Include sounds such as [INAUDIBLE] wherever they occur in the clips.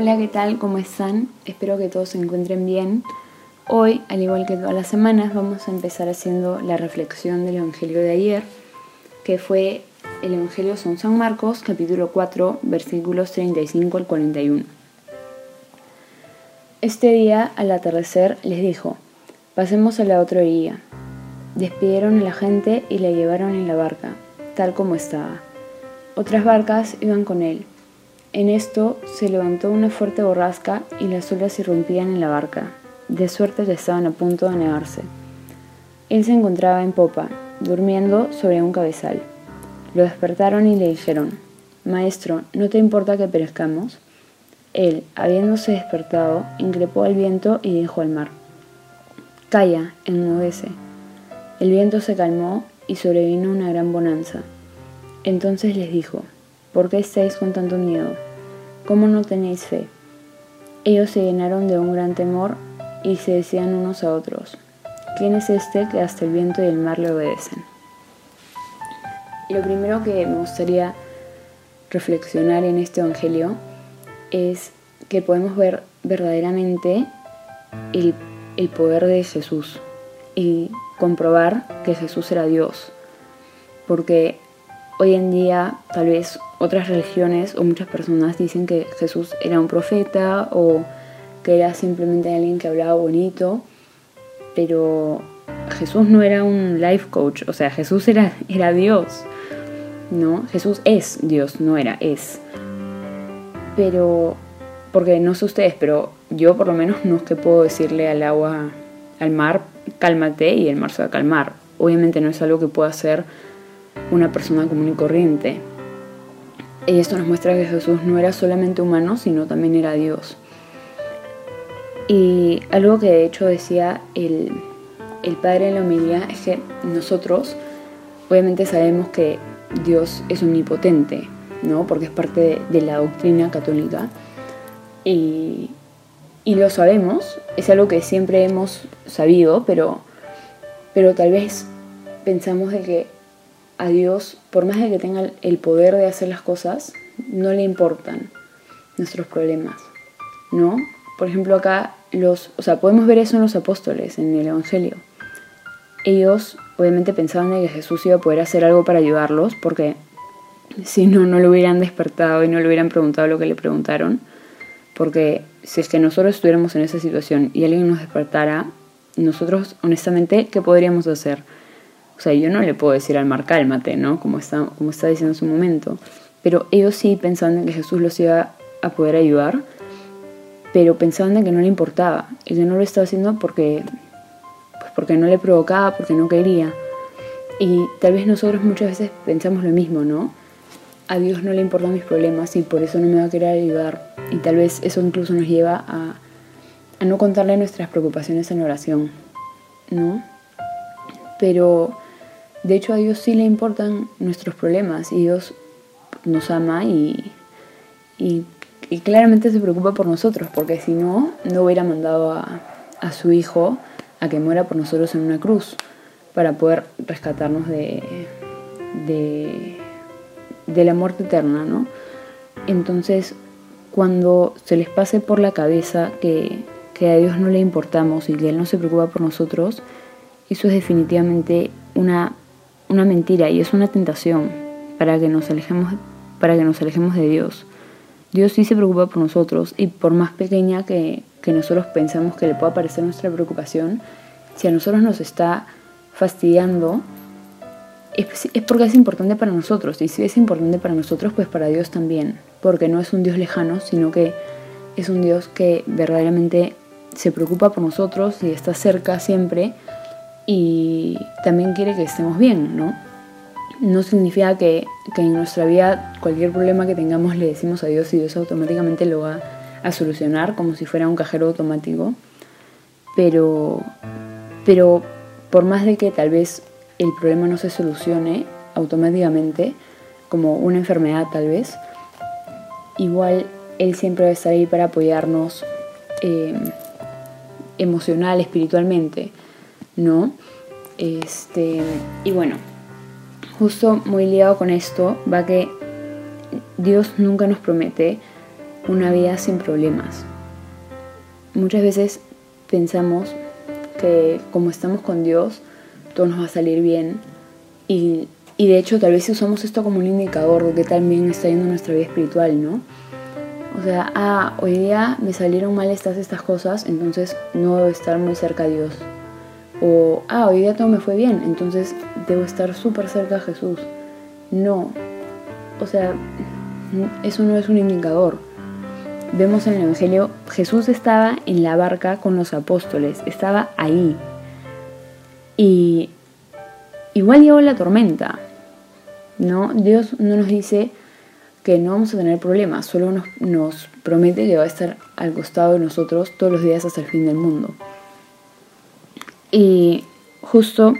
Hola, ¿qué tal? ¿Cómo están? Espero que todos se encuentren bien. Hoy, al igual que todas las semanas, vamos a empezar haciendo la reflexión del Evangelio de ayer, que fue el Evangelio son San Marcos, capítulo 4, versículos 35 al 41. Este día, al atardecer, les dijo, pasemos a la otra orilla. Despidieron a la gente y la llevaron en la barca, tal como estaba. Otras barcas iban con él. En esto se levantó una fuerte borrasca y las olas irrumpían en la barca, de suerte que estaban a punto de anegarse. Él se encontraba en popa, durmiendo sobre un cabezal. Lo despertaron y le dijeron, Maestro, ¿no te importa que perezcamos? Él, habiéndose despertado, increpó al viento y dijo al mar, Calla, enmudece. El viento se calmó y sobrevino una gran bonanza. Entonces les dijo, ¿por qué estáis con tanto miedo? ¿Cómo no tenéis fe? Ellos se llenaron de un gran temor y se decían unos a otros, ¿quién es este que hasta el viento y el mar le obedecen? Lo primero que me gustaría reflexionar en este Evangelio es que podemos ver verdaderamente el, el poder de Jesús y comprobar que Jesús era Dios. Porque hoy en día tal vez otras religiones o muchas personas dicen que Jesús era un profeta o que era simplemente alguien que hablaba bonito, pero Jesús no era un life coach, o sea, Jesús era, era Dios, ¿no? Jesús es Dios, no era, es. Pero, porque no sé ustedes, pero yo por lo menos no es que puedo decirle al agua, al mar, cálmate y el mar se va a calmar. Obviamente no es algo que pueda hacer una persona común y corriente. Y esto nos muestra que Jesús no era solamente humano, sino también era Dios. Y algo que de hecho decía el, el Padre en la homilía es que nosotros obviamente sabemos que Dios es omnipotente, ¿no? Porque es parte de, de la doctrina católica. Y, y, lo sabemos, es algo que siempre hemos sabido, pero, pero tal vez pensamos de que a Dios, por más de que tenga el poder de hacer las cosas, no le importan nuestros problemas, ¿no? Por ejemplo, acá los, o sea, podemos ver eso en los apóstoles, en el Evangelio. Ellos obviamente pensaban que Jesús iba a poder hacer algo para ayudarlos, porque si no, no lo hubieran despertado y no le hubieran preguntado lo que le preguntaron. Porque si es que nosotros estuviéramos en esa situación y alguien nos despertara, nosotros honestamente, ¿qué podríamos hacer? O sea, yo no le puedo decir al mar, cálmate, ¿no? Como está, como está diciendo en su momento. Pero ellos sí pensaban en que Jesús los iba a poder ayudar, pero pensaban en que no le importaba. Y que no lo estaba haciendo porque, pues porque no le provocaba, porque no quería. Y tal vez nosotros muchas veces pensamos lo mismo, ¿no? A Dios no le importan mis problemas y por eso no me va a querer ayudar. Y tal vez eso incluso nos lleva a, a no contarle nuestras preocupaciones en oración, ¿no? Pero de hecho, a Dios sí le importan nuestros problemas y Dios nos ama y, y, claramente se preocupa por nosotros, porque si no, no hubiera mandado a, a, su Hijo a que muera por nosotros en una cruz para poder rescatarnos de, de, de la muerte eterna, ¿no? Entonces, cuando se les pase por la cabeza que, que a Dios no le importamos y que Él no se preocupa por nosotros, eso es definitivamente una una mentira y es una tentación para que nos alejemos, para que nos alejemos de Dios. Dios sí se preocupa por nosotros y por más pequeña que, que nosotros pensamos que le pueda parecer nuestra preocupación, si a nosotros nos está fastidiando, es, es, porque es importante para nosotros. Y si es importante para nosotros, pues para Dios también. Porque no es un Dios lejano, sino que es un Dios que verdaderamente se preocupa por nosotros y está cerca siempre y también quiere que estemos bien, ¿no? No significa que, que, en nuestra vida cualquier problema que tengamos le decimos a Dios y Dios automáticamente lo va a solucionar como si fuera un cajero automático, pero, pero por más de que tal vez el problema no se solucione automáticamente, como una enfermedad tal vez, igual Él siempre va a estar ahí para apoyarnos eh, emocional, espiritualmente. ¿No? Este, y bueno, justo muy liado con esto va que Dios nunca nos promete una vida sin problemas. Muchas veces pensamos que como estamos con Dios, todo nos va a salir bien y, y de hecho tal vez usamos esto como un indicador de que también está yendo nuestra vida espiritual, ¿no? O sea, ah, hoy día me salieron mal estas, estas cosas, entonces no debo estar muy cerca de Dios. O, ah, hoy día todo me fue bien, entonces debo estar súper cerca de Jesús. No. O sea, eso no es un indicador. Vemos en el Evangelio, Jesús estaba en la barca con los apóstoles, estaba ahí. Y igual llegó la tormenta. ¿No? Dios no nos dice, que no vamos a tener problemas, solo nos, nos promete que va a estar al costado de nosotros todos los días hasta el fin del mundo. Y justo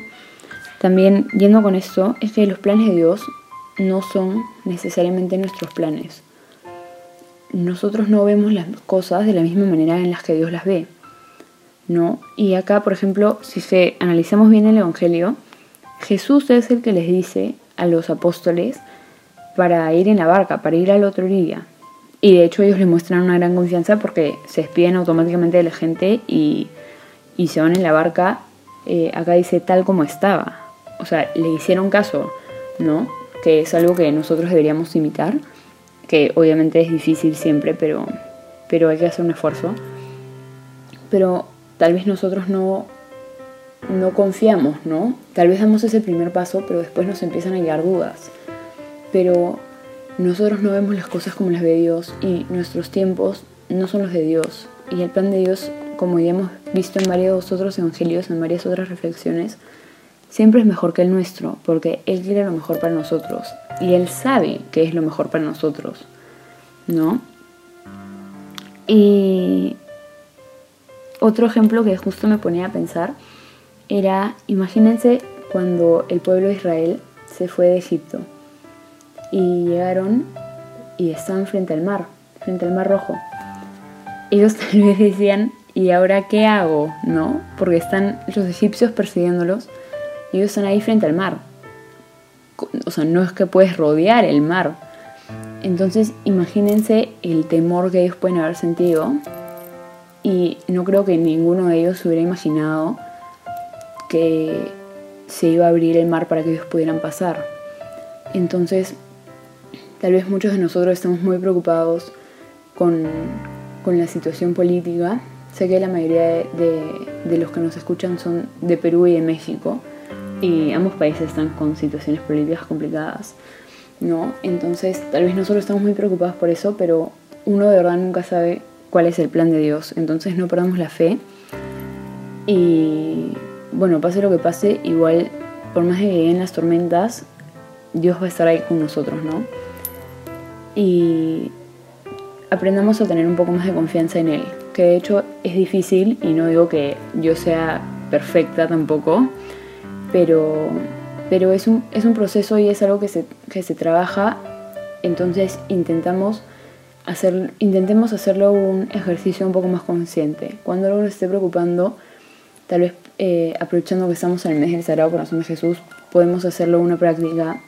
también yendo con esto, es que los planes de Dios no son necesariamente nuestros planes. Nosotros no vemos las cosas de la misma manera en las que Dios las ve. ¿no? Y acá, por ejemplo, si se analizamos bien el Evangelio, Jesús es el que les dice a los apóstoles para ir en la barca, para ir al otro día. Y de hecho ellos le muestran una gran confianza porque se despiden automáticamente de la gente y, se van en la barca. Eh, acá dice tal como estaba. O sea, le hicieron caso, ¿no? Que es algo que nosotros deberíamos imitar. Que obviamente es difícil siempre, pero, pero hay que hacer un esfuerzo. Pero tal vez nosotros no, no confiamos, ¿no? Tal vez damos ese primer paso, pero después nos empiezan a llegar dudas pero nosotros no vemos las cosas como las ve Dios y nuestros tiempos no son los de Dios. Y el plan de Dios, como ya hemos visto en varios otros evangelios, en varias otras reflexiones, siempre es mejor que el nuestro, porque Él quiere lo mejor para nosotros y Él sabe que es lo mejor para nosotros, ¿no? Y otro ejemplo que justo me ponía a pensar era, imagínense cuando el pueblo de Israel se fue de Egipto y llegaron y estaban frente al mar, frente al mar rojo. Ellos [LAUGHS] tal vez decían, ¿y ahora qué hago? ¿No? Porque están los egipcios persiguiéndolos y ellos están ahí frente al mar. O sea, no es que puedes rodear el mar. Entonces, imagínense el temor que ellos pueden haber sentido. Y no creo que ninguno de ellos hubiera imaginado que se iba a abrir el mar para que ellos pudieran pasar. Entonces, Tal vez muchos de nosotros estamos muy preocupados con, la situación política. Sé que la mayoría de, los que nos escuchan son de Perú y de México y ambos países están con situaciones políticas complicadas, ¿no? Entonces, tal vez nosotros estamos muy preocupados por eso, pero uno de verdad nunca sabe cuál es el plan de Dios. Entonces, no perdamos la fe y, bueno, pase lo que pase, igual, por más que lleguen las tormentas, Dios va a estar ahí con nosotros, ¿no? y aprendamos a tener un poco más de confianza en Él, de hecho es difícil y no digo que yo sea perfecta tampoco, pero, pero es, un, es un proceso y es algo que se, que se trabaja, entonces intentamos hacer, intentemos hacerlo un ejercicio un poco más consciente. Cuando algo nos esté preocupando, tal vez eh, aprovechando que estamos en el mes del Sagrado Corazón de Jesús, podemos hacerlo una práctica,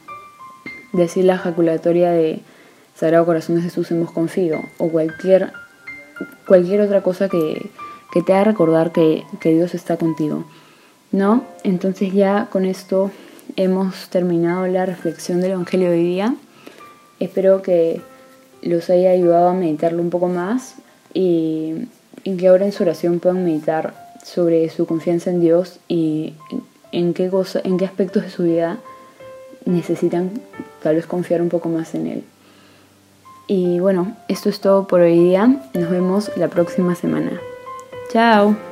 decir la ejaculatoria de Sagrado Corazón de Jesús hemos confiado o cualquier, cualquier otra cosa que, te haga recordar que, Dios está contigo. ¿No? Entonces ya con esto hemos terminado la reflexión del Evangelio de hoy día. Espero que los haya ayudado a meditarlo un poco más y, y, que ahora en su oración puedan meditar sobre su confianza en Dios y en qué, cosa, en qué aspectos de su vida necesitan tal vez confiar un poco más en Él. Y bueno, esto es todo por hoy día. Nos vemos la próxima semana. Chao.